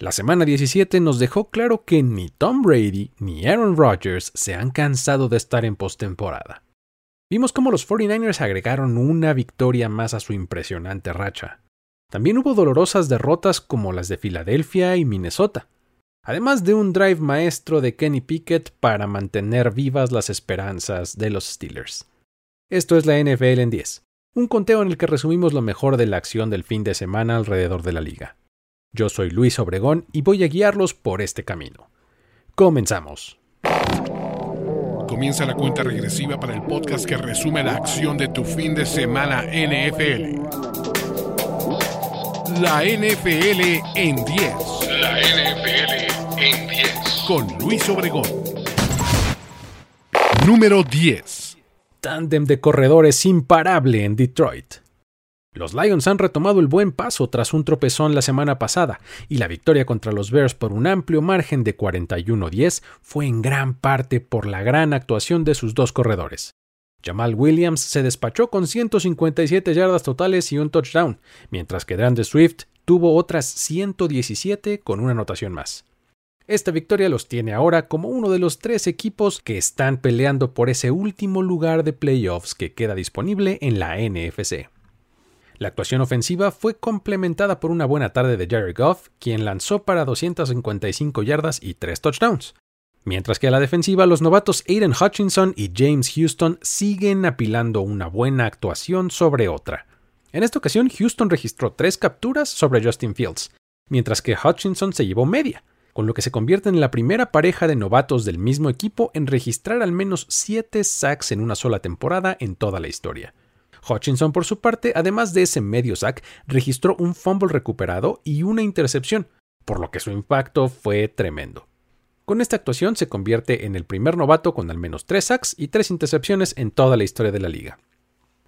La semana 17 nos dejó claro que ni Tom Brady ni Aaron Rodgers se han cansado de estar en postemporada. Vimos cómo los 49ers agregaron una victoria más a su impresionante racha. También hubo dolorosas derrotas como las de Filadelfia y Minnesota, además de un drive maestro de Kenny Pickett para mantener vivas las esperanzas de los Steelers. Esto es la NFL en 10, un conteo en el que resumimos lo mejor de la acción del fin de semana alrededor de la liga. Yo soy Luis Obregón y voy a guiarlos por este camino. Comenzamos. Comienza la cuenta regresiva para el podcast que resume la acción de tu fin de semana NFL. La NFL en 10. La NFL en 10. Con Luis Obregón. Número 10. Tándem de corredores imparable en Detroit. Los Lions han retomado el buen paso tras un tropezón la semana pasada, y la victoria contra los Bears por un amplio margen de 41-10 fue en gran parte por la gran actuación de sus dos corredores. Jamal Williams se despachó con 157 yardas totales y un touchdown, mientras que DeAndre Swift tuvo otras 117 con una anotación más. Esta victoria los tiene ahora como uno de los tres equipos que están peleando por ese último lugar de playoffs que queda disponible en la NFC. La actuación ofensiva fue complementada por una buena tarde de Jerry Goff, quien lanzó para 255 yardas y 3 touchdowns. Mientras que a la defensiva, los novatos Aiden Hutchinson y James Houston siguen apilando una buena actuación sobre otra. En esta ocasión, Houston registró tres capturas sobre Justin Fields, mientras que Hutchinson se llevó media, con lo que se convierte en la primera pareja de novatos del mismo equipo en registrar al menos 7 sacks en una sola temporada en toda la historia. Hutchinson, por su parte, además de ese medio sack, registró un fumble recuperado y una intercepción, por lo que su impacto fue tremendo. Con esta actuación se convierte en el primer novato con al menos tres sacks y tres intercepciones en toda la historia de la liga.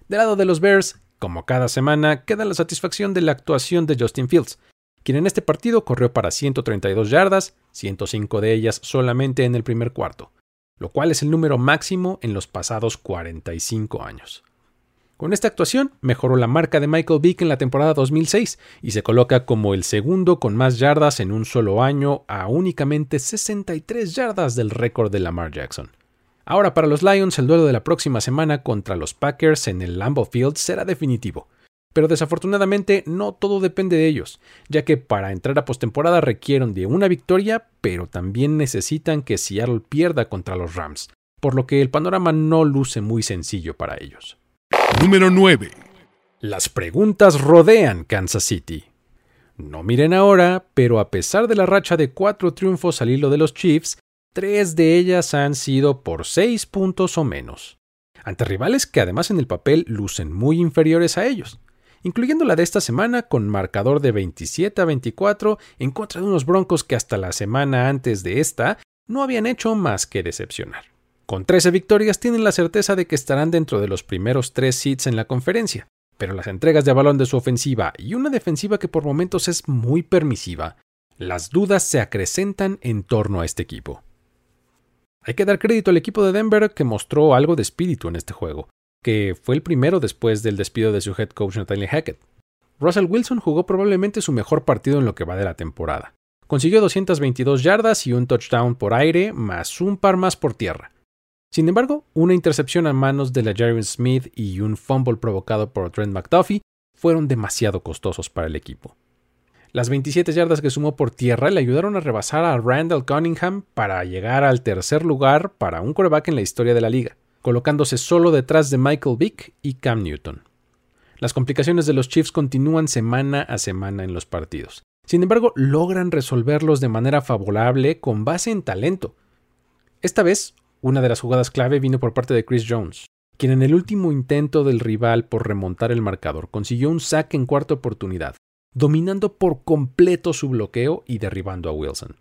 Del lado de los Bears, como cada semana, queda la satisfacción de la actuación de Justin Fields, quien en este partido corrió para 132 yardas, 105 de ellas solamente en el primer cuarto, lo cual es el número máximo en los pasados 45 años. Con esta actuación mejoró la marca de Michael Vick en la temporada 2006 y se coloca como el segundo con más yardas en un solo año a únicamente 63 yardas del récord de Lamar Jackson. Ahora para los Lions el duelo de la próxima semana contra los Packers en el Lambeau Field será definitivo. Pero desafortunadamente no todo depende de ellos, ya que para entrar a postemporada requieren de una victoria, pero también necesitan que Seattle pierda contra los Rams, por lo que el panorama no luce muy sencillo para ellos. Número 9. Las preguntas rodean Kansas City. No miren ahora, pero a pesar de la racha de cuatro triunfos al hilo de los Chiefs, tres de ellas han sido por seis puntos o menos, ante rivales que además en el papel lucen muy inferiores a ellos, incluyendo la de esta semana con marcador de 27 a 24 en contra de unos Broncos que hasta la semana antes de esta no habían hecho más que decepcionar. Con 13 victorias tienen la certeza de que estarán dentro de los primeros tres seeds en la conferencia, pero las entregas de balón de su ofensiva y una defensiva que por momentos es muy permisiva, las dudas se acrecentan en torno a este equipo. Hay que dar crédito al equipo de Denver que mostró algo de espíritu en este juego, que fue el primero después del despido de su head coach Nathaniel Hackett. Russell Wilson jugó probablemente su mejor partido en lo que va de la temporada. Consiguió 222 yardas y un touchdown por aire, más un par más por tierra. Sin embargo, una intercepción a manos de la Jerry Smith y un fumble provocado por Trent McDuffie fueron demasiado costosos para el equipo. Las 27 yardas que sumó por tierra le ayudaron a rebasar a Randall Cunningham para llegar al tercer lugar para un quarterback en la historia de la liga, colocándose solo detrás de Michael Vick y Cam Newton. Las complicaciones de los Chiefs continúan semana a semana en los partidos. Sin embargo, logran resolverlos de manera favorable con base en talento. Esta vez, una de las jugadas clave vino por parte de Chris Jones, quien en el último intento del rival por remontar el marcador consiguió un saque en cuarta oportunidad, dominando por completo su bloqueo y derribando a Wilson.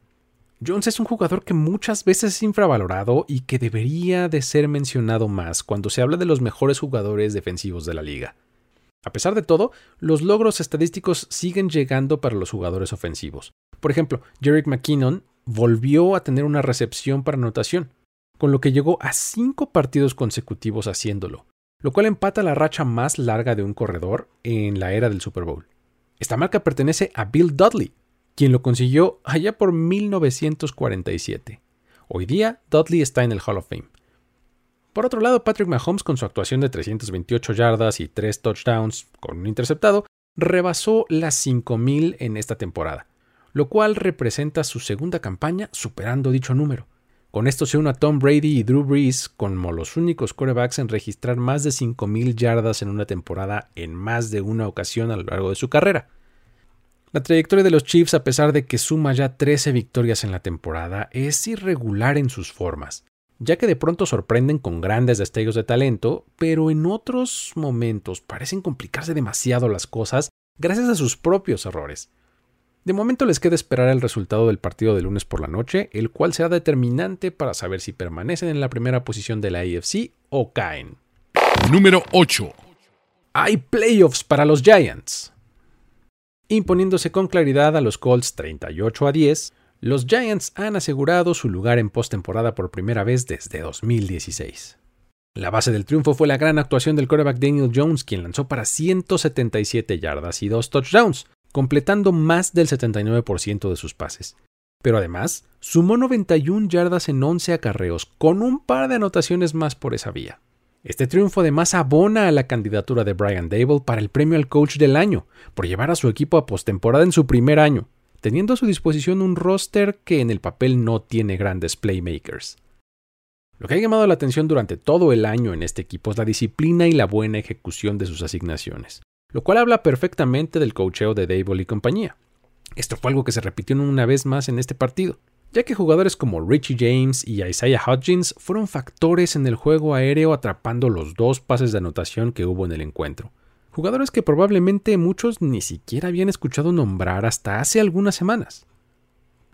Jones es un jugador que muchas veces es infravalorado y que debería de ser mencionado más cuando se habla de los mejores jugadores defensivos de la liga. A pesar de todo, los logros estadísticos siguen llegando para los jugadores ofensivos. Por ejemplo, Jerick McKinnon volvió a tener una recepción para anotación, con lo que llegó a cinco partidos consecutivos haciéndolo, lo cual empata la racha más larga de un corredor en la era del Super Bowl. Esta marca pertenece a Bill Dudley, quien lo consiguió allá por 1947. Hoy día, Dudley está en el Hall of Fame. Por otro lado, Patrick Mahomes, con su actuación de 328 yardas y 3 touchdowns con un interceptado, rebasó las 5000 en esta temporada, lo cual representa su segunda campaña superando dicho número. Con esto se une a Tom Brady y Drew Brees como los únicos quarterbacks en registrar más de 5000 yardas en una temporada en más de una ocasión a lo largo de su carrera. La trayectoria de los Chiefs, a pesar de que suma ya 13 victorias en la temporada, es irregular en sus formas, ya que de pronto sorprenden con grandes destellos de talento, pero en otros momentos parecen complicarse demasiado las cosas gracias a sus propios errores. De momento les queda esperar el resultado del partido de lunes por la noche, el cual será determinante para saber si permanecen en la primera posición de la AFC o caen. Número 8. Hay playoffs para los Giants. Imponiéndose con claridad a los Colts 38 a 10, los Giants han asegurado su lugar en postemporada por primera vez desde 2016. La base del triunfo fue la gran actuación del quarterback Daniel Jones, quien lanzó para 177 yardas y dos touchdowns, completando más del 79% de sus pases. Pero además, sumó 91 yardas en 11 acarreos, con un par de anotaciones más por esa vía. Este triunfo además abona a la candidatura de Brian Dable para el premio al coach del año, por llevar a su equipo a postemporada en su primer año, teniendo a su disposición un roster que en el papel no tiene grandes playmakers. Lo que ha llamado la atención durante todo el año en este equipo es la disciplina y la buena ejecución de sus asignaciones, lo cual habla perfectamente del coacheo de Dable y compañía. Esto fue algo que se repitió una vez más en este partido ya que jugadores como Richie James y Isaiah Hodgins fueron factores en el juego aéreo atrapando los dos pases de anotación que hubo en el encuentro. Jugadores que probablemente muchos ni siquiera habían escuchado nombrar hasta hace algunas semanas.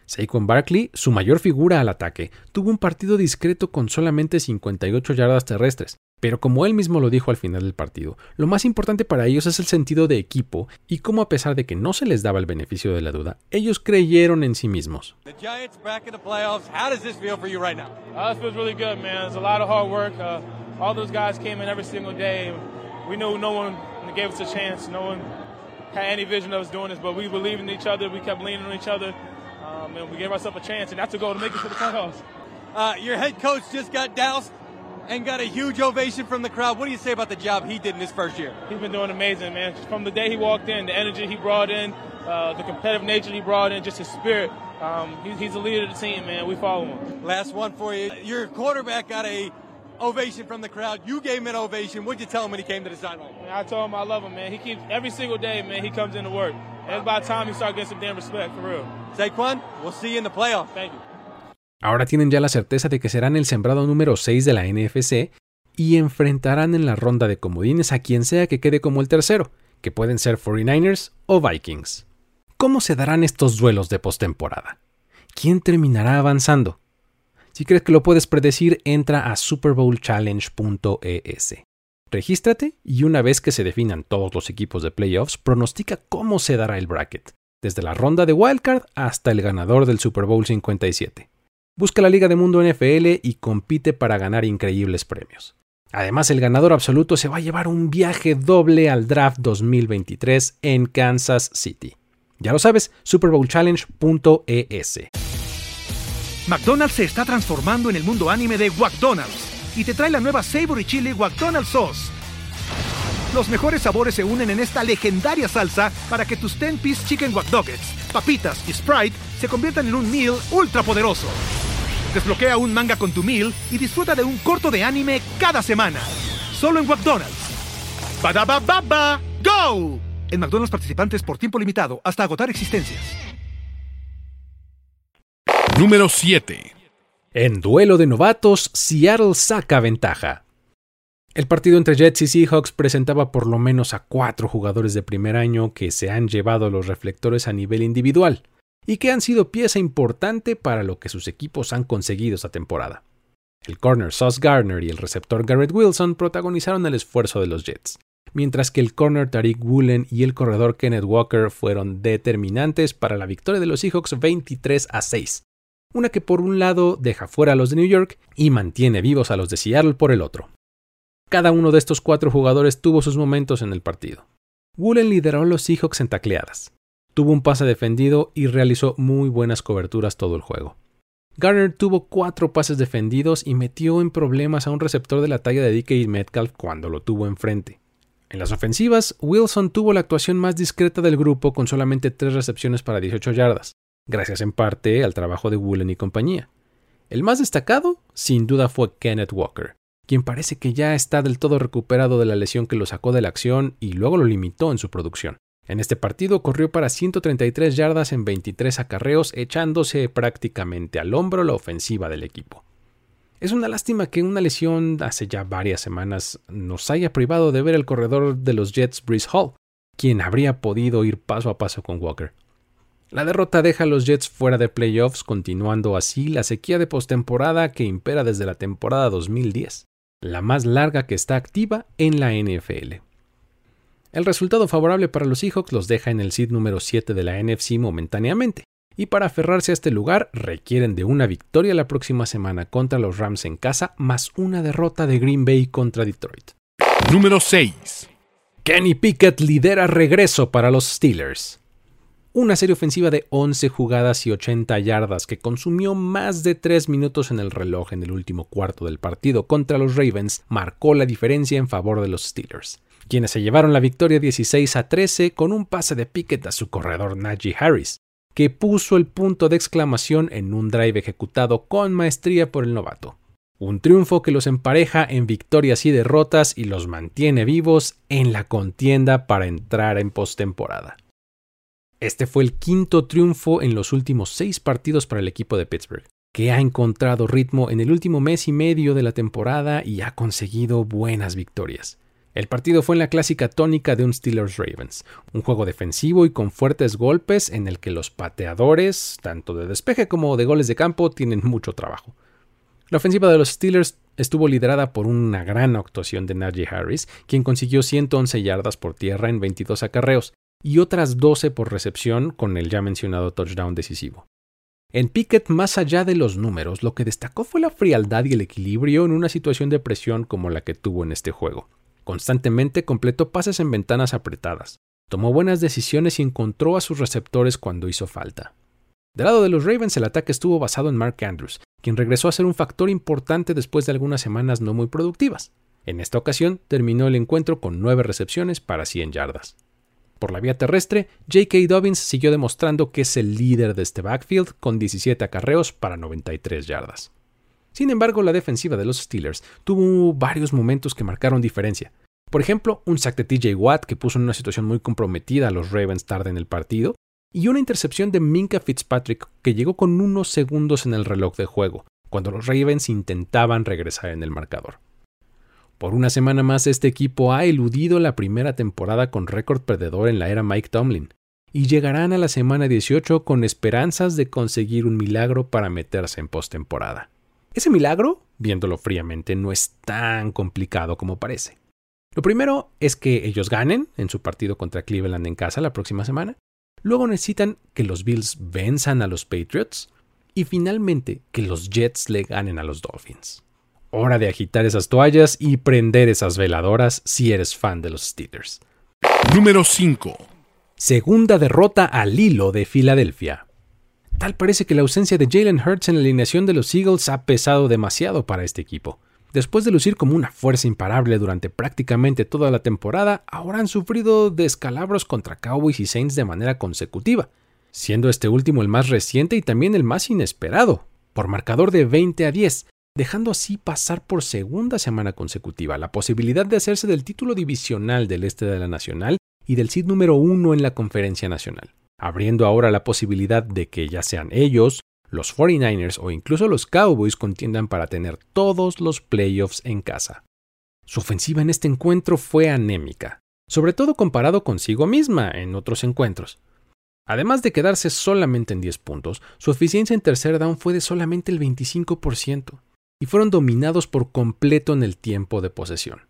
Saquon Barkley, su mayor figura al ataque, tuvo un partido discreto con solamente 58 yardas terrestres, pero como él mismo lo dijo al final del partido, lo más importante para ellos es el sentido de equipo y cómo a pesar de que no se les daba el beneficio de la duda, ellos creyeron en sí mismos. The Giants back in the playoffs. How does this feel for you right now? It feels really good, man. It's a lot of hard work. All those guys came in every single day. We knew no one gave us a chance. No one had any vision of us doing this, but we believed in each other. We kept leaning on each other, um, and we gave ourselves a chance, and that's a goal to make it to the playoffs. Uh, your head coach just got doused and got a huge ovation from the crowd. What do you say about the job he did in his first year? He's been doing amazing, man. From the day he walked in, the energy he brought in, uh, the competitive nature he brought in, just his spirit. Um, he, he's the leader of the team, man. We follow him. Last one for you. Your quarterback got a ovation from the crowd. You gave him an ovation. What'd you tell him when he came to the sideline? I told him I love him, man. He keeps every single day, man. He comes into work. And it's about time he start getting some damn respect, for real. Saquon, we'll see you in the playoffs. Thank you. Ahora tienen ya la certeza de que serán el sembrado número 6 de la NFC y enfrentarán en la ronda de comodines a quien sea que quede como el tercero, que pueden ser 49ers o Vikings. ¿Cómo se darán estos duelos de postemporada? ¿Quién terminará avanzando? Si crees que lo puedes predecir, entra a superbowlchallenge.es. Regístrate y una vez que se definan todos los equipos de playoffs, pronostica cómo se dará el bracket, desde la ronda de wildcard hasta el ganador del Super Bowl 57. Busca la Liga de Mundo NFL y compite para ganar increíbles premios. Además, el ganador absoluto se va a llevar un viaje doble al draft 2023 en Kansas City. Ya lo sabes, superbowlchallenge.es. McDonald's se está transformando en el mundo anime de McDonald's y te trae la nueva Savory Chili McDonald's Sauce. Los mejores sabores se unen en esta legendaria salsa para que tus 10-piece chicken wack papitas y Sprite se conviertan en un meal ultra poderoso. Desbloquea un manga con tu meal y disfruta de un corto de anime cada semana. Solo en McDonald's. Badaba baba, go! En McDonald's participantes por tiempo limitado hasta agotar existencias. Número 7. En duelo de novatos, Seattle saca ventaja. El partido entre Jets y Seahawks presentaba por lo menos a cuatro jugadores de primer año que se han llevado los reflectores a nivel individual, y que han sido pieza importante para lo que sus equipos han conseguido esta temporada. El corner Sauce Gardner y el receptor Garrett Wilson protagonizaron el esfuerzo de los Jets, mientras que el corner Tariq Woolen y el corredor Kenneth Walker fueron determinantes para la victoria de los Seahawks 23 a 6, una que por un lado deja fuera a los de New York y mantiene vivos a los de Seattle por el otro. Cada uno de estos cuatro jugadores tuvo sus momentos en el partido. Woolen lideró a los Seahawks en tacleadas, tuvo un pase defendido y realizó muy buenas coberturas todo el juego. Garner tuvo cuatro pases defendidos y metió en problemas a un receptor de la talla de DK Metcalf cuando lo tuvo enfrente. En las ofensivas, Wilson tuvo la actuación más discreta del grupo con solamente tres recepciones para 18 yardas, gracias en parte al trabajo de Woolen y compañía. El más destacado, sin duda, fue Kenneth Walker, quien parece que ya está del todo recuperado de la lesión que lo sacó de la acción y luego lo limitó en su producción. En este partido corrió para 133 yardas en 23 acarreos, echándose prácticamente al hombro la ofensiva del equipo. Es una lástima que una lesión hace ya varias semanas nos haya privado de ver al corredor de los Jets Breeze Hall, quien habría podido ir paso a paso con Walker. La derrota deja a los Jets fuera de playoffs, continuando así la sequía de postemporada que impera desde la temporada 2010, la más larga que está activa en la NFL. El resultado favorable para los Seahawks los deja en el seed número 7 de la NFC momentáneamente, y para aferrarse a este lugar requieren de una victoria la próxima semana contra los Rams en casa más una derrota de Green Bay contra Detroit. Número 6. Kenny Pickett lidera regreso para los Steelers. Una serie ofensiva de 11 jugadas y 80 yardas que consumió más de 3 minutos en el reloj en el último cuarto del partido contra los Ravens marcó la diferencia en favor de los Steelers quienes se llevaron la victoria 16 a 13 con un pase de Pickett a su corredor Najee Harris, que puso el punto de exclamación en un drive ejecutado con maestría por el novato. Un triunfo que los empareja en victorias y derrotas y los mantiene vivos en la contienda para entrar en postemporada. Este fue el quinto triunfo en los últimos seis partidos para el equipo de Pittsburgh, que ha encontrado ritmo en el último mes y medio de la temporada y ha conseguido buenas victorias. El partido fue en la clásica tónica de un Steelers Ravens, un juego defensivo y con fuertes golpes en el que los pateadores, tanto de despeje como de goles de campo, tienen mucho trabajo. La ofensiva de los Steelers estuvo liderada por una gran actuación de Najee Harris, quien consiguió 111 yardas por tierra en 22 acarreos y otras 12 por recepción con el ya mencionado touchdown decisivo. En Pickett, más allá de los números, lo que destacó fue la frialdad y el equilibrio en una situación de presión como la que tuvo en este juego. Constantemente completó pases en ventanas apretadas, tomó buenas decisiones y encontró a sus receptores cuando hizo falta. Del lado de los Ravens el ataque estuvo basado en Mark Andrews, quien regresó a ser un factor importante después de algunas semanas no muy productivas. En esta ocasión terminó el encuentro con nueve recepciones para 100 yardas. Por la vía terrestre, J.K. Dobbins siguió demostrando que es el líder de este backfield con 17 acarreos para 93 yardas. Sin embargo, la defensiva de los Steelers tuvo varios momentos que marcaron diferencia. Por ejemplo, un sack de TJ Watt que puso en una situación muy comprometida a los Ravens tarde en el partido, y una intercepción de Minka Fitzpatrick que llegó con unos segundos en el reloj de juego, cuando los Ravens intentaban regresar en el marcador. Por una semana más este equipo ha eludido la primera temporada con récord perdedor en la era Mike Tomlin, y llegarán a la semana 18 con esperanzas de conseguir un milagro para meterse en postemporada. Ese milagro, viéndolo fríamente, no es tan complicado como parece. Lo primero es que ellos ganen en su partido contra Cleveland en casa la próxima semana. Luego necesitan que los Bills venzan a los Patriots. Y finalmente que los Jets le ganen a los Dolphins. Hora de agitar esas toallas y prender esas veladoras si eres fan de los Steelers. Número 5. Segunda derrota al hilo de Filadelfia. Tal parece que la ausencia de Jalen Hurts en la alineación de los Eagles ha pesado demasiado para este equipo. Después de lucir como una fuerza imparable durante prácticamente toda la temporada, ahora han sufrido descalabros contra Cowboys y Saints de manera consecutiva, siendo este último el más reciente y también el más inesperado, por marcador de 20 a 10, dejando así pasar por segunda semana consecutiva la posibilidad de hacerse del título divisional del este de la Nacional y del seed número uno en la Conferencia Nacional abriendo ahora la posibilidad de que ya sean ellos, los 49ers o incluso los Cowboys contiendan para tener todos los playoffs en casa. Su ofensiva en este encuentro fue anémica, sobre todo comparado consigo misma en otros encuentros. Además de quedarse solamente en 10 puntos, su eficiencia en tercer down fue de solamente el 25% y fueron dominados por completo en el tiempo de posesión.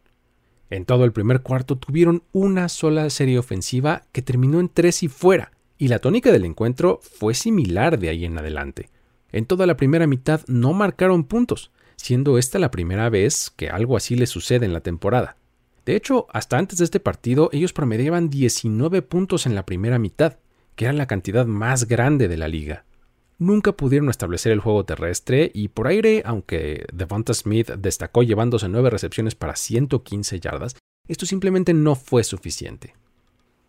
En todo el primer cuarto tuvieron una sola serie ofensiva que terminó en 3 y fuera, y la tónica del encuentro fue similar de ahí en adelante. En toda la primera mitad no marcaron puntos, siendo esta la primera vez que algo así les sucede en la temporada. De hecho, hasta antes de este partido ellos promediaban 19 puntos en la primera mitad, que era la cantidad más grande de la liga. Nunca pudieron establecer el juego terrestre y por aire, aunque Devonta Smith destacó llevándose 9 recepciones para 115 yardas, esto simplemente no fue suficiente.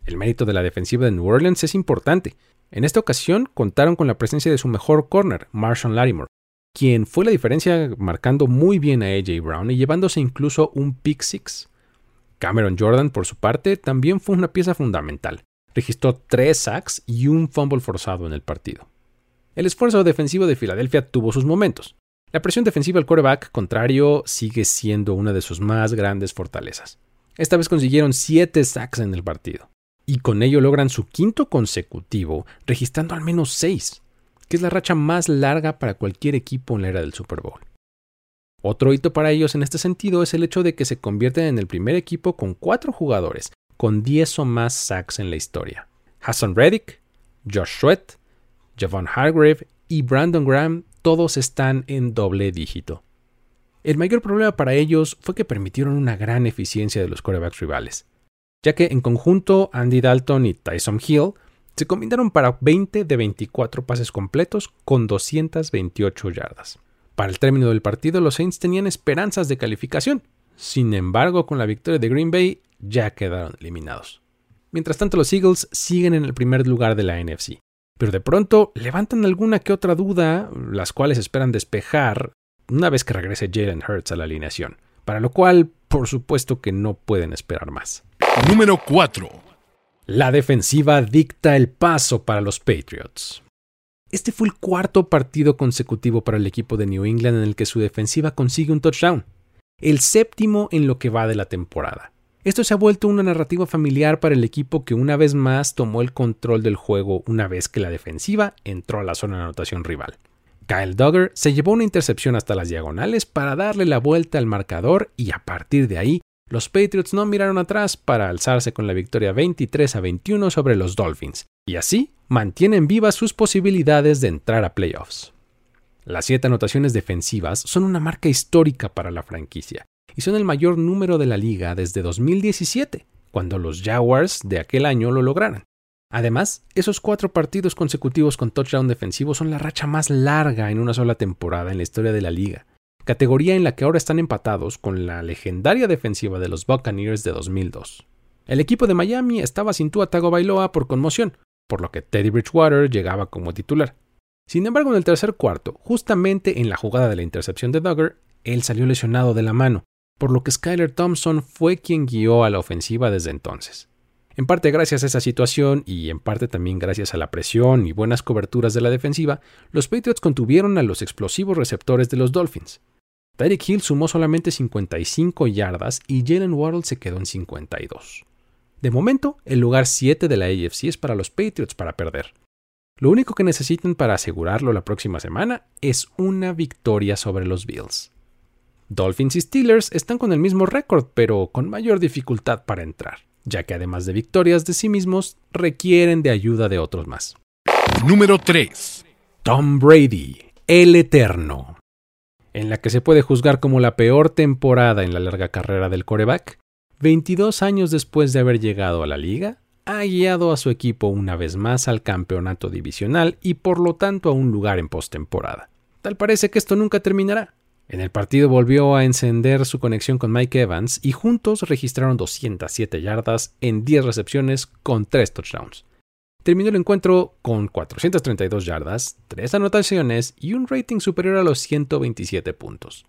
El mérito de la defensiva de New Orleans es importante. En esta ocasión contaron con la presencia de su mejor corner, Marshall Lattimore, quien fue la diferencia marcando muy bien a AJ Brown y llevándose incluso un pick six. Cameron Jordan, por su parte, también fue una pieza fundamental. Registró tres sacks y un fumble forzado en el partido. El esfuerzo defensivo de Filadelfia tuvo sus momentos. La presión defensiva al quarterback contrario sigue siendo una de sus más grandes fortalezas. Esta vez consiguieron siete sacks en el partido, y con ello logran su quinto consecutivo, registrando al menos seis que es la racha más larga para cualquier equipo en la era del Super Bowl. Otro hito para ellos en este sentido es el hecho de que se convierten en el primer equipo con cuatro jugadores con 10 o más sacks en la historia. Hassan Reddick, Josh Sweat, Javon Hargrave y Brandon Graham todos están en doble dígito. El mayor problema para ellos fue que permitieron una gran eficiencia de los quarterbacks rivales, ya que en conjunto Andy Dalton y Tyson Hill se combinaron para 20 de 24 pases completos con 228 yardas. Para el término del partido, los Saints tenían esperanzas de calificación. Sin embargo, con la victoria de Green Bay, ya quedaron eliminados. Mientras tanto, los Eagles siguen en el primer lugar de la NFC. Pero de pronto levantan alguna que otra duda, las cuales esperan despejar una vez que regrese Jalen Hurts a la alineación. Para lo cual, por supuesto que no pueden esperar más. Número 4. La defensiva dicta el paso para los Patriots. Este fue el cuarto partido consecutivo para el equipo de New England en el que su defensiva consigue un touchdown, el séptimo en lo que va de la temporada. Esto se ha vuelto una narrativa familiar para el equipo que una vez más tomó el control del juego una vez que la defensiva entró a la zona de anotación rival. Kyle Duggar se llevó una intercepción hasta las diagonales para darle la vuelta al marcador y a partir de ahí los Patriots no miraron atrás para alzarse con la victoria 23 a 21 sobre los Dolphins, y así mantienen vivas sus posibilidades de entrar a playoffs. Las siete anotaciones defensivas son una marca histórica para la franquicia, y son el mayor número de la liga desde 2017, cuando los Jaguars de aquel año lo lograron. Además, esos cuatro partidos consecutivos con touchdown defensivo son la racha más larga en una sola temporada en la historia de la liga, categoría en la que ahora están empatados con la legendaria defensiva de los Buccaneers de 2002. El equipo de Miami estaba sin Tua Tagovailoa por conmoción, por lo que Teddy Bridgewater llegaba como titular. Sin embargo, en el tercer cuarto, justamente en la jugada de la intercepción de Duggar, él salió lesionado de la mano, por lo que Skyler Thompson fue quien guió a la ofensiva desde entonces. En parte gracias a esa situación y en parte también gracias a la presión y buenas coberturas de la defensiva, los Patriots contuvieron a los explosivos receptores de los Dolphins. Tyreek Hill sumó solamente 55 yardas y Jalen Waddle se quedó en 52. De momento, el lugar 7 de la AFC es para los Patriots para perder. Lo único que necesitan para asegurarlo la próxima semana es una victoria sobre los Bills. Dolphins y Steelers están con el mismo récord, pero con mayor dificultad para entrar, ya que además de victorias de sí mismos, requieren de ayuda de otros más. Número 3. Tom Brady, el Eterno en la que se puede juzgar como la peor temporada en la larga carrera del coreback, 22 años después de haber llegado a la liga, ha guiado a su equipo una vez más al campeonato divisional y por lo tanto a un lugar en postemporada. Tal parece que esto nunca terminará. En el partido volvió a encender su conexión con Mike Evans y juntos registraron 207 yardas en 10 recepciones con 3 touchdowns terminó el encuentro con 432 yardas, 3 anotaciones y un rating superior a los 127 puntos.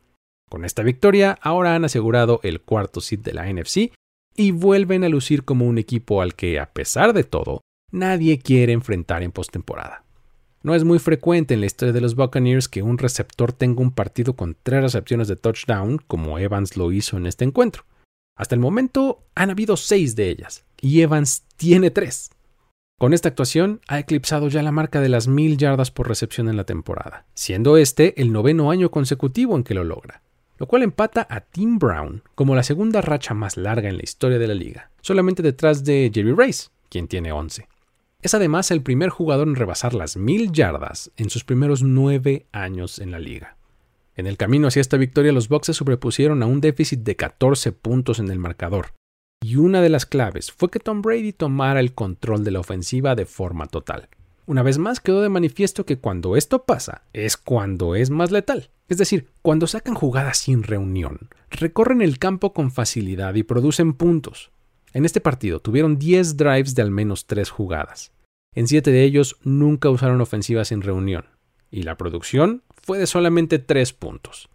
Con esta victoria, ahora han asegurado el cuarto seed de la NFC y vuelven a lucir como un equipo al que, a pesar de todo, nadie quiere enfrentar en postemporada. No es muy frecuente en la historia de los Buccaneers que un receptor tenga un partido con tres recepciones de touchdown como Evans lo hizo en este encuentro. Hasta el momento han habido seis de ellas, y Evans tiene tres. Con esta actuación ha eclipsado ya la marca de las mil yardas por recepción en la temporada, siendo este el noveno año consecutivo en que lo logra, lo cual empata a Tim Brown como la segunda racha más larga en la historia de la liga, solamente detrás de Jerry Rice, quien tiene 11. Es además el primer jugador en rebasar las mil yardas en sus primeros nueve años en la liga. En el camino hacia esta victoria, los Bucks se sobrepusieron a un déficit de 14 puntos en el marcador, y una de las claves fue que Tom Brady tomara el control de la ofensiva de forma total. Una vez más quedó de manifiesto que cuando esto pasa es cuando es más letal. Es decir, cuando sacan jugadas sin reunión, recorren el campo con facilidad y producen puntos. En este partido tuvieron 10 drives de al menos 3 jugadas. En 7 de ellos nunca usaron ofensivas sin reunión, y la producción fue de solamente 3 puntos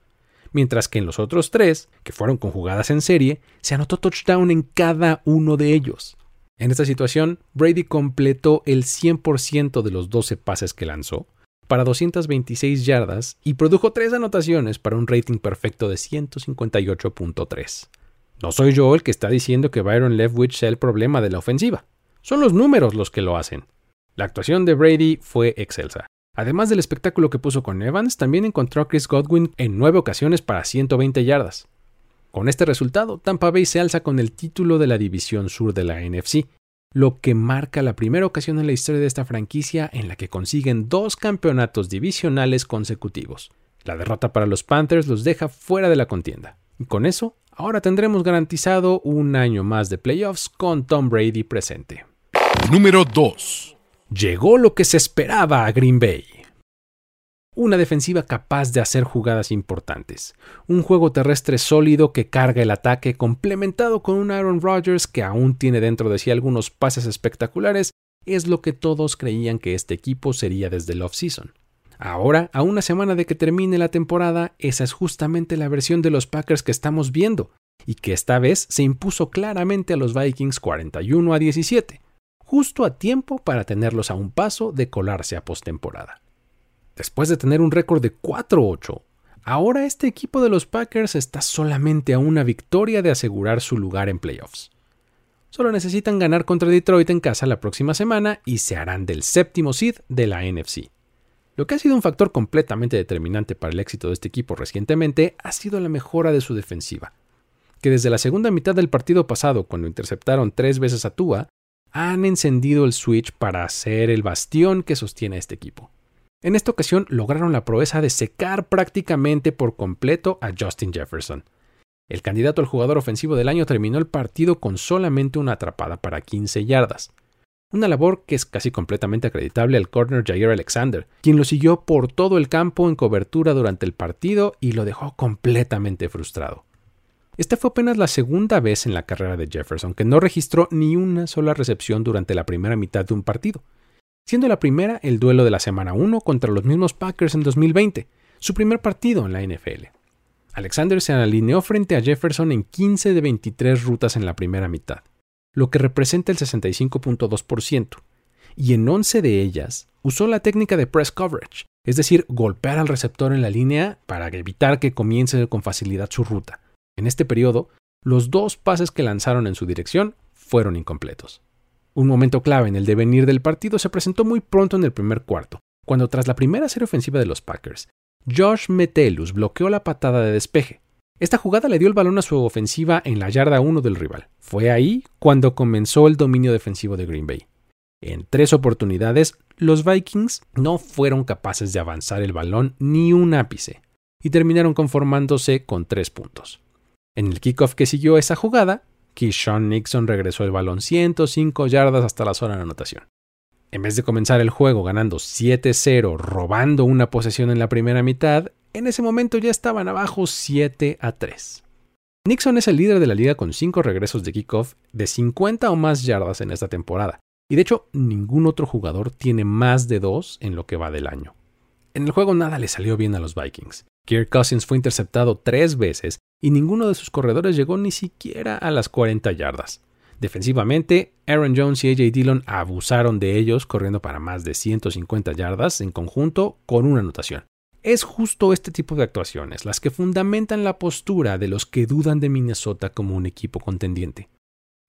mientras que en los otros tres, que fueron conjugadas en serie, se anotó touchdown en cada uno de ellos. En esta situación, Brady completó el 100% de los 12 pases que lanzó para 226 yardas y produjo tres anotaciones para un rating perfecto de 158.3. No soy yo el que está diciendo que Byron Leftwich sea el problema de la ofensiva. Son los números los que lo hacen. La actuación de Brady fue excelsa. Además del espectáculo que puso con Evans, también encontró a Chris Godwin en nueve ocasiones para 120 yardas. Con este resultado, Tampa Bay se alza con el título de la División Sur de la NFC, lo que marca la primera ocasión en la historia de esta franquicia en la que consiguen dos campeonatos divisionales consecutivos. La derrota para los Panthers los deja fuera de la contienda. Y con eso, ahora tendremos garantizado un año más de playoffs con Tom Brady presente. Número 2 llegó lo que se esperaba a Green Bay. Una defensiva capaz de hacer jugadas importantes, un juego terrestre sólido que carga el ataque complementado con un Aaron Rodgers que aún tiene dentro de sí algunos pases espectaculares, es lo que todos creían que este equipo sería desde el offseason. Ahora, a una semana de que termine la temporada, esa es justamente la versión de los Packers que estamos viendo, y que esta vez se impuso claramente a los Vikings 41 a 17 justo a tiempo para tenerlos a un paso de colarse a postemporada. Después de tener un récord de 4-8, ahora este equipo de los Packers está solamente a una victoria de asegurar su lugar en playoffs. Solo necesitan ganar contra Detroit en casa la próxima semana y se harán del séptimo seed de la NFC. Lo que ha sido un factor completamente determinante para el éxito de este equipo recientemente ha sido la mejora de su defensiva, que desde la segunda mitad del partido pasado, cuando interceptaron tres veces a Tua, han encendido el Switch para ser el bastión que sostiene a este equipo. En esta ocasión lograron la proeza de secar prácticamente por completo a Justin Jefferson. El candidato al jugador ofensivo del año terminó el partido con solamente una atrapada para 15 yardas. Una labor que es casi completamente acreditable al corner Jair Alexander, quien lo siguió por todo el campo en cobertura durante el partido y lo dejó completamente frustrado. Esta fue apenas la segunda vez en la carrera de Jefferson que no registró ni una sola recepción durante la primera mitad de un partido, siendo la primera el duelo de la semana 1 contra los mismos Packers en 2020, su primer partido en la NFL. Alexander se alineó frente a Jefferson en 15 de 23 rutas en la primera mitad, lo que representa el 65.2%, y en 11 de ellas usó la técnica de press coverage, es decir, golpear al receptor en la línea para evitar que comience con facilidad su ruta. En este periodo, los dos pases que lanzaron en su dirección fueron incompletos. Un momento clave en el devenir del partido se presentó muy pronto en el primer cuarto, cuando tras la primera serie ofensiva de los Packers, Josh Metellus bloqueó la patada de despeje. Esta jugada le dio el balón a su ofensiva en la yarda 1 del rival. Fue ahí cuando comenzó el dominio defensivo de Green Bay. En tres oportunidades, los Vikings no fueron capaces de avanzar el balón ni un ápice y terminaron conformándose con tres puntos. En el kickoff que siguió esa jugada, Keyshawn Nixon regresó el balón 105 yardas hasta la zona de anotación. En vez de comenzar el juego ganando 7-0, robando una posesión en la primera mitad, en ese momento ya estaban abajo 7 3. Nixon es el líder de la liga con 5 regresos de kickoff de 50 o más yardas en esta temporada, y de hecho ningún otro jugador tiene más de 2 en lo que va del año. En el juego nada le salió bien a los Vikings. Kirk Cousins fue interceptado tres veces y ninguno de sus corredores llegó ni siquiera a las 40 yardas. Defensivamente, Aaron Jones y AJ Dillon abusaron de ellos corriendo para más de 150 yardas en conjunto con una anotación. Es justo este tipo de actuaciones las que fundamentan la postura de los que dudan de Minnesota como un equipo contendiente.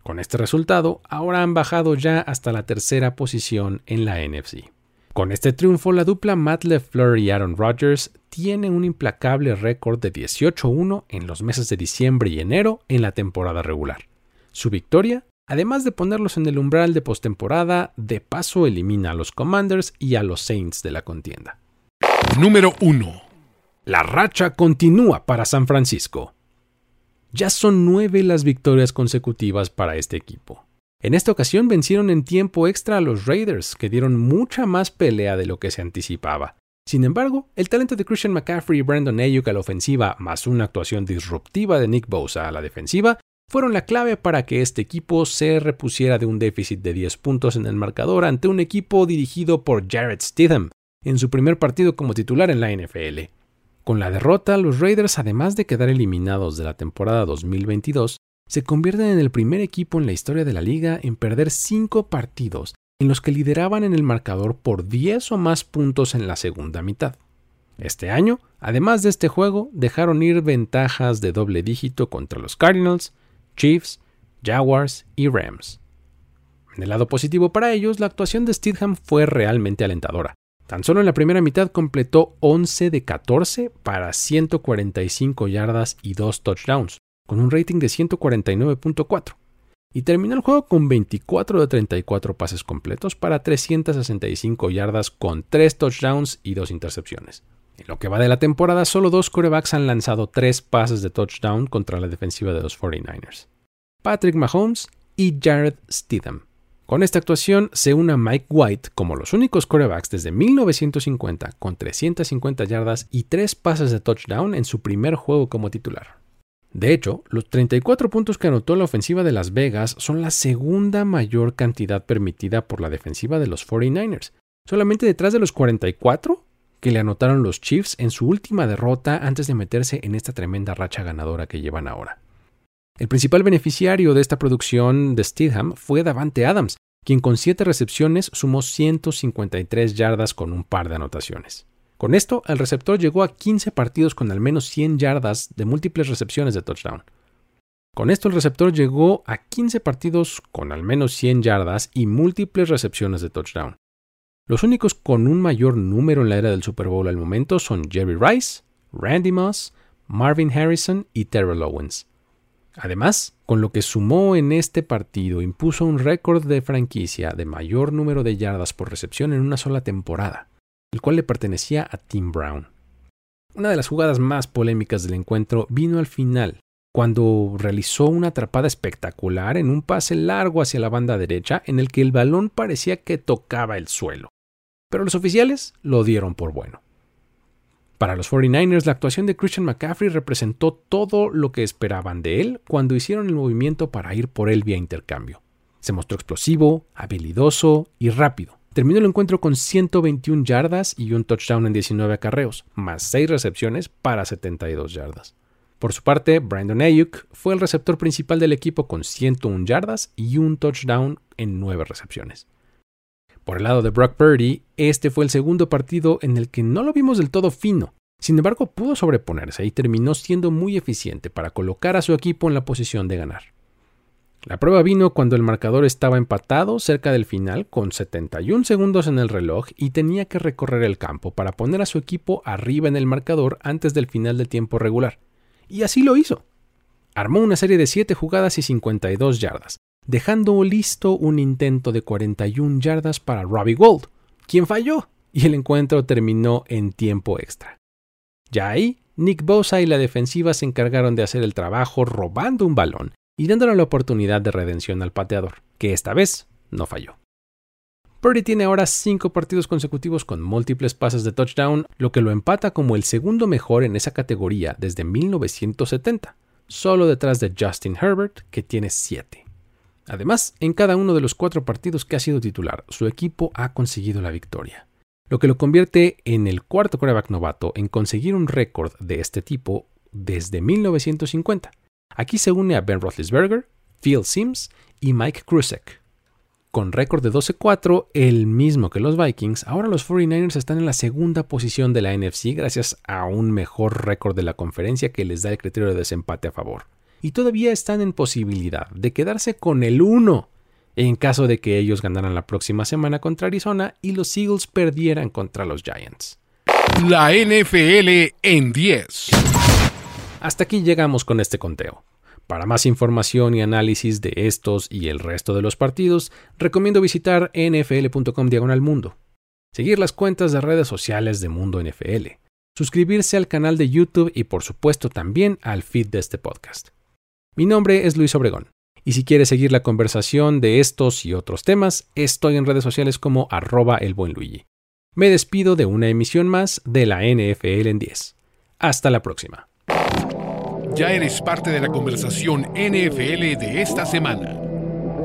Con este resultado, ahora han bajado ya hasta la tercera posición en la NFC. Con este triunfo, la dupla Matt LeFleur y Aaron Rodgers tiene un implacable récord de 18-1 en los meses de diciembre y enero en la temporada regular. Su victoria, además de ponerlos en el umbral de postemporada, de paso elimina a los Commanders y a los Saints de la contienda. Número 1. La racha continúa para San Francisco. Ya son nueve las victorias consecutivas para este equipo. En esta ocasión vencieron en tiempo extra a los Raiders, que dieron mucha más pelea de lo que se anticipaba. Sin embargo, el talento de Christian McCaffrey y Brandon Ayuk a la ofensiva, más una actuación disruptiva de Nick Bosa a la defensiva, fueron la clave para que este equipo se repusiera de un déficit de 10 puntos en el marcador ante un equipo dirigido por Jared Stidham en su primer partido como titular en la NFL. Con la derrota, los Raiders, además de quedar eliminados de la temporada 2022, se convierten en el primer equipo en la historia de la liga en perder cinco partidos en los que lideraban en el marcador por 10 o más puntos en la segunda mitad. Este año, además de este juego, dejaron ir ventajas de doble dígito contra los Cardinals, Chiefs, Jaguars y Rams. En el lado positivo para ellos, la actuación de Stidham fue realmente alentadora. Tan solo en la primera mitad completó 11 de 14 para 145 yardas y 2 touchdowns, con un rating de 149.4, y terminó el juego con 24 de 34 pases completos para 365 yardas con 3 touchdowns y 2 intercepciones. En lo que va de la temporada, solo dos corebacks han lanzado 3 pases de touchdown contra la defensiva de los 49ers. Patrick Mahomes y Jared Stidham. Con esta actuación se une Mike White como los únicos corebacks desde 1950 con 350 yardas y 3 pases de touchdown en su primer juego como titular. De hecho, los 34 puntos que anotó la ofensiva de Las Vegas son la segunda mayor cantidad permitida por la defensiva de los 49ers, solamente detrás de los 44 que le anotaron los Chiefs en su última derrota antes de meterse en esta tremenda racha ganadora que llevan ahora. El principal beneficiario de esta producción de Stidham fue Davante Adams, quien con 7 recepciones sumó 153 yardas con un par de anotaciones. Con esto, el receptor llegó a 15 partidos con al menos 100 yardas de múltiples recepciones de touchdown. Con esto, el receptor llegó a 15 partidos con al menos 100 yardas y múltiples recepciones de touchdown. Los únicos con un mayor número en la era del Super Bowl al momento son Jerry Rice, Randy Moss, Marvin Harrison y Terrell Owens. Además, con lo que sumó en este partido, impuso un récord de franquicia de mayor número de yardas por recepción en una sola temporada el cual le pertenecía a Tim Brown. Una de las jugadas más polémicas del encuentro vino al final, cuando realizó una atrapada espectacular en un pase largo hacia la banda derecha en el que el balón parecía que tocaba el suelo. Pero los oficiales lo dieron por bueno. Para los 49ers, la actuación de Christian McCaffrey representó todo lo que esperaban de él cuando hicieron el movimiento para ir por él vía intercambio. Se mostró explosivo, habilidoso y rápido. Terminó el encuentro con 121 yardas y un touchdown en 19 acarreos, más 6 recepciones para 72 yardas. Por su parte, Brandon Ayuk fue el receptor principal del equipo con 101 yardas y un touchdown en 9 recepciones. Por el lado de Brock Purdy, este fue el segundo partido en el que no lo vimos del todo fino. Sin embargo, pudo sobreponerse y terminó siendo muy eficiente para colocar a su equipo en la posición de ganar. La prueba vino cuando el marcador estaba empatado cerca del final con 71 segundos en el reloj y tenía que recorrer el campo para poner a su equipo arriba en el marcador antes del final del tiempo regular. Y así lo hizo. Armó una serie de 7 jugadas y 52 yardas, dejando listo un intento de 41 yardas para Robbie Gold, quien falló, y el encuentro terminó en tiempo extra. Ya ahí, Nick Bosa y la defensiva se encargaron de hacer el trabajo robando un balón y dándole la oportunidad de redención al pateador, que esta vez no falló. Purdy tiene ahora cinco partidos consecutivos con múltiples pases de touchdown, lo que lo empata como el segundo mejor en esa categoría desde 1970, solo detrás de Justin Herbert, que tiene siete. Además, en cada uno de los cuatro partidos que ha sido titular, su equipo ha conseguido la victoria, lo que lo convierte en el cuarto quarterback novato en conseguir un récord de este tipo desde 1950 Aquí se une a Ben Roethlisberger, Phil Sims y Mike Krusek. Con récord de 12-4, el mismo que los Vikings, ahora los 49ers están en la segunda posición de la NFC gracias a un mejor récord de la conferencia que les da el criterio de desempate a favor. Y todavía están en posibilidad de quedarse con el 1 en caso de que ellos ganaran la próxima semana contra Arizona y los Eagles perdieran contra los Giants. La NFL en 10. Hasta aquí llegamos con este conteo. Para más información y análisis de estos y el resto de los partidos, recomiendo visitar nfl.com diagonal mundo, seguir las cuentas de redes sociales de Mundo NFL, suscribirse al canal de YouTube y por supuesto también al feed de este podcast. Mi nombre es Luis Obregón, y si quieres seguir la conversación de estos y otros temas, estoy en redes sociales como arroba el buen Luigi. Me despido de una emisión más de la NFL en 10. Hasta la próxima. Ya eres parte de la conversación NFL de esta semana.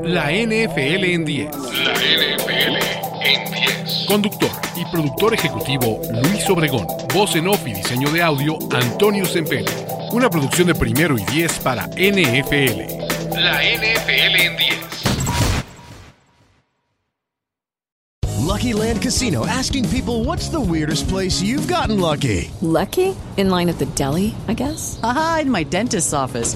La NFL en 10. La NFL en 10. Conductor y productor ejecutivo Luis Obregón. Voz en off y diseño de audio Antonio Sempere. Una producción de primero y 10 para NFL. La NFL en 10. Lucky Land Casino asking people what's the weirdest place you've gotten lucky? Lucky? In line at the deli, I guess? Aha, in my dentist's office.